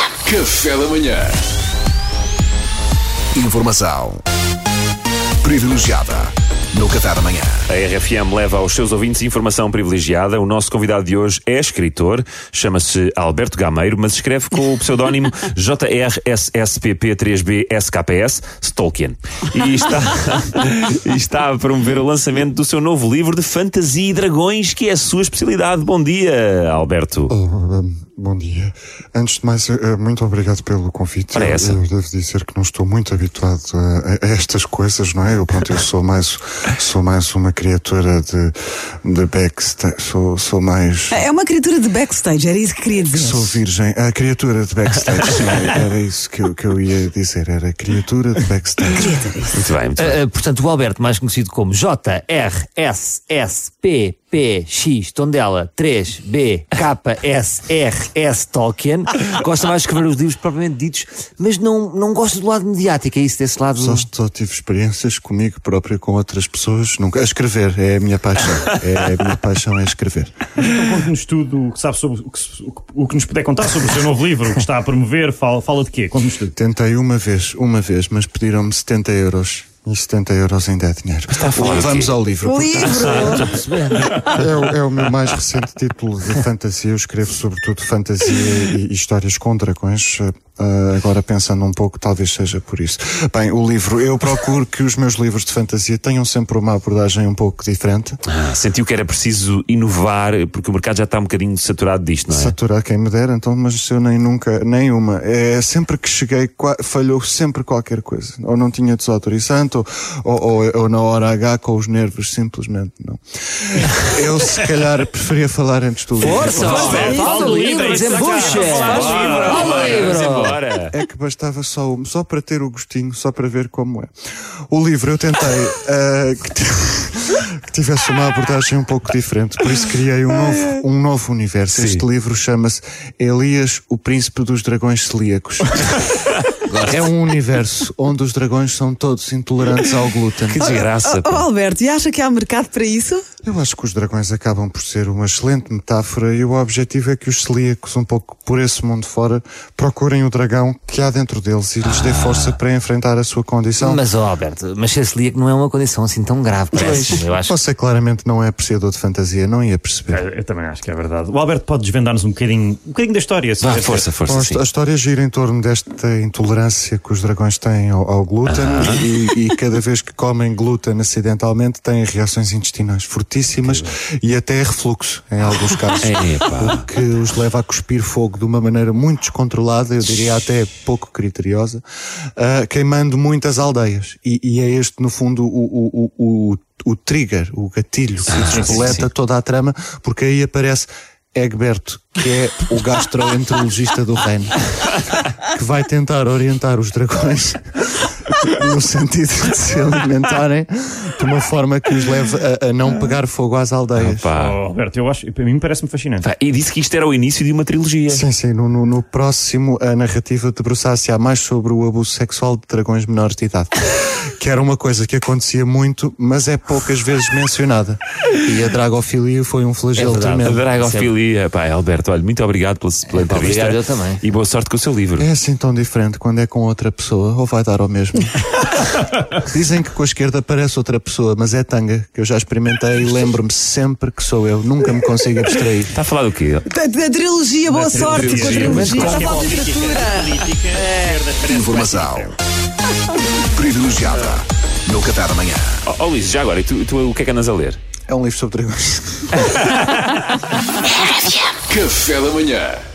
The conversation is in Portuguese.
Café da manhã. Informação privilegiada no Café da manhã. A RFM leva aos seus ouvintes informação privilegiada. O nosso convidado de hoje é escritor, chama-se Alberto Gameiro, mas escreve com o pseudónimo JRSSPP3BSKS Tolkien. E está, e está a promover o lançamento do seu novo livro de fantasia e dragões, que é a sua especialidade. Bom dia, Alberto. Oh, um, bom dia. Antes de mais, uh, muito obrigado pelo convite. Ora, Eu, essa. eu devo dizer que não estou muito habituado a, a estas coisas, não é? Eu, pronto, eu sou mais, sou mais uma criatura de, de backstage, sou, sou mais... É uma criatura de backstage, era isso que queria dizer. Sou virgem, a criatura de backstage, sim, era isso que eu, que eu ia dizer, era criatura de backstage. Criatura, isso. Muito bem, muito bem. Uh, uh, portanto, o Alberto, mais conhecido como JRSSPPX Tondela 3B KSRS Tolkien, gosta mais de escrever os livros propriamente ditos, mas não, não gosta do lado mediático, é isso desse lado? Só, só tive experiências comigo próprio, com outras pessoas, nunca. A escrever é a minha paixão. É, a minha paixão é escrever. Então conte-nos tudo o que sabe sobre o que, se- o que- o que nos puder contar sobre o seu novo livro, o que está a promover, fala, fala de quê? Conte-nos tudo. Tentei uma vez, uma vez, mas pediram-me 70 euros. E 70 euros ainda é dinheiro. Vamos ao livro. Livro! É, o- é o meu mais recente título de fantasia. Eu escrevo sobretudo fantasia e, e histórias com dragões. Ah, agora pensando um pouco, talvez seja por isso. Bem, o livro, eu procuro que os meus livros de fantasia tenham sempre uma abordagem um pouco diferente. Ah, sentiu que era preciso inovar, porque o mercado já está um bocadinho saturado disto, não é? Saturar quem me dera, então, mas eu nem nunca, nem uma. É sempre que cheguei, falhou sempre qualquer coisa. Ou não tinha desautorizante, ou, ou, ou, ou na hora H com os nervos, simplesmente não. Eu se calhar preferia falar antes do livro. Força, fala do livro, desembucha! Fala do livro! Bora! É que bastava só um, só para ter o gostinho, só para ver como é. O livro eu tentei ah, que, ti- que tivesse uma abordagem um pouco diferente, por isso criei um novo, um novo universo. Este livro chama-se Elias, o Príncipe dos Dragões Celíacos. É um universo onde os dragões são todos intolerantes ao glúten. Que desgraça! Oh, oh, Alberto, e acha que há mercado para isso? Eu acho que os dragões acabam por ser uma excelente metáfora e o objetivo é que os celíacos, um pouco por esse mundo fora, procurem o dragão que há dentro deles e lhes dê força para enfrentar a sua condição. Mas, ó Alberto, mas ser celíaco não é uma condição assim tão grave, parece. Eu acho Você claramente não é apreciador de fantasia, não ia perceber. Eu, eu também acho que é verdade. O Alberto pode desvendar-nos um bocadinho, um bocadinho da história. se Vá, força, força, Bom, sim. a história gira em torno desta intolerância que os dragões têm ao, ao glúten e, e cada vez que comem glúten acidentalmente têm reações intestinais fortíssimas e até refluxo em alguns casos. O que os leva a cuspir fogo de uma maneira muito descontrolada, eu diria até pouco criteriosa, ah, queimando muitas aldeias. E, e é este, no fundo, o, o, o, o, o trigger, o gatilho que despoleta toda a trama, porque aí aparece Egberto, que é o gastroenterologista do reino, que vai tentar orientar os dragões no sentido de se alimentarem de uma forma que os leve a, a não pegar fogo às aldeias. Pá. Oh, Alberto, eu acho, para mim parece-me fascinante. Pá, E disse que isto era o início de uma trilogia. Sim, sim. No, no, no próximo, a narrativa debruçar-se-á mais sobre o abuso sexual de dragões menores de idade. Que era uma coisa que acontecia muito, mas é poucas vezes mencionada. E a dragofilia foi um flagelo É verdade. A tremendo. dragofilia. Pá, Alberto, olha, muito obrigado pela, pela entrevista. obrigado, eu também. E boa sorte com o seu livro. É assim tão diferente quando é com outra pessoa, ou vai dar ao mesmo? Dizem que com a esquerda parece outra pessoa, mas é tanga, que eu já experimentei e lembro-me sempre que sou eu, nunca me consigo abstrair. Está a falar do quê? Da, da trilogia, boa sorte com a trilogia. Já falo de literatura. Informação privilegiada no Café da manhã. Ó oh, Luís, já agora, e tu, tu o que é que andas a ler? É um livro sobre dragões. Café da manhã.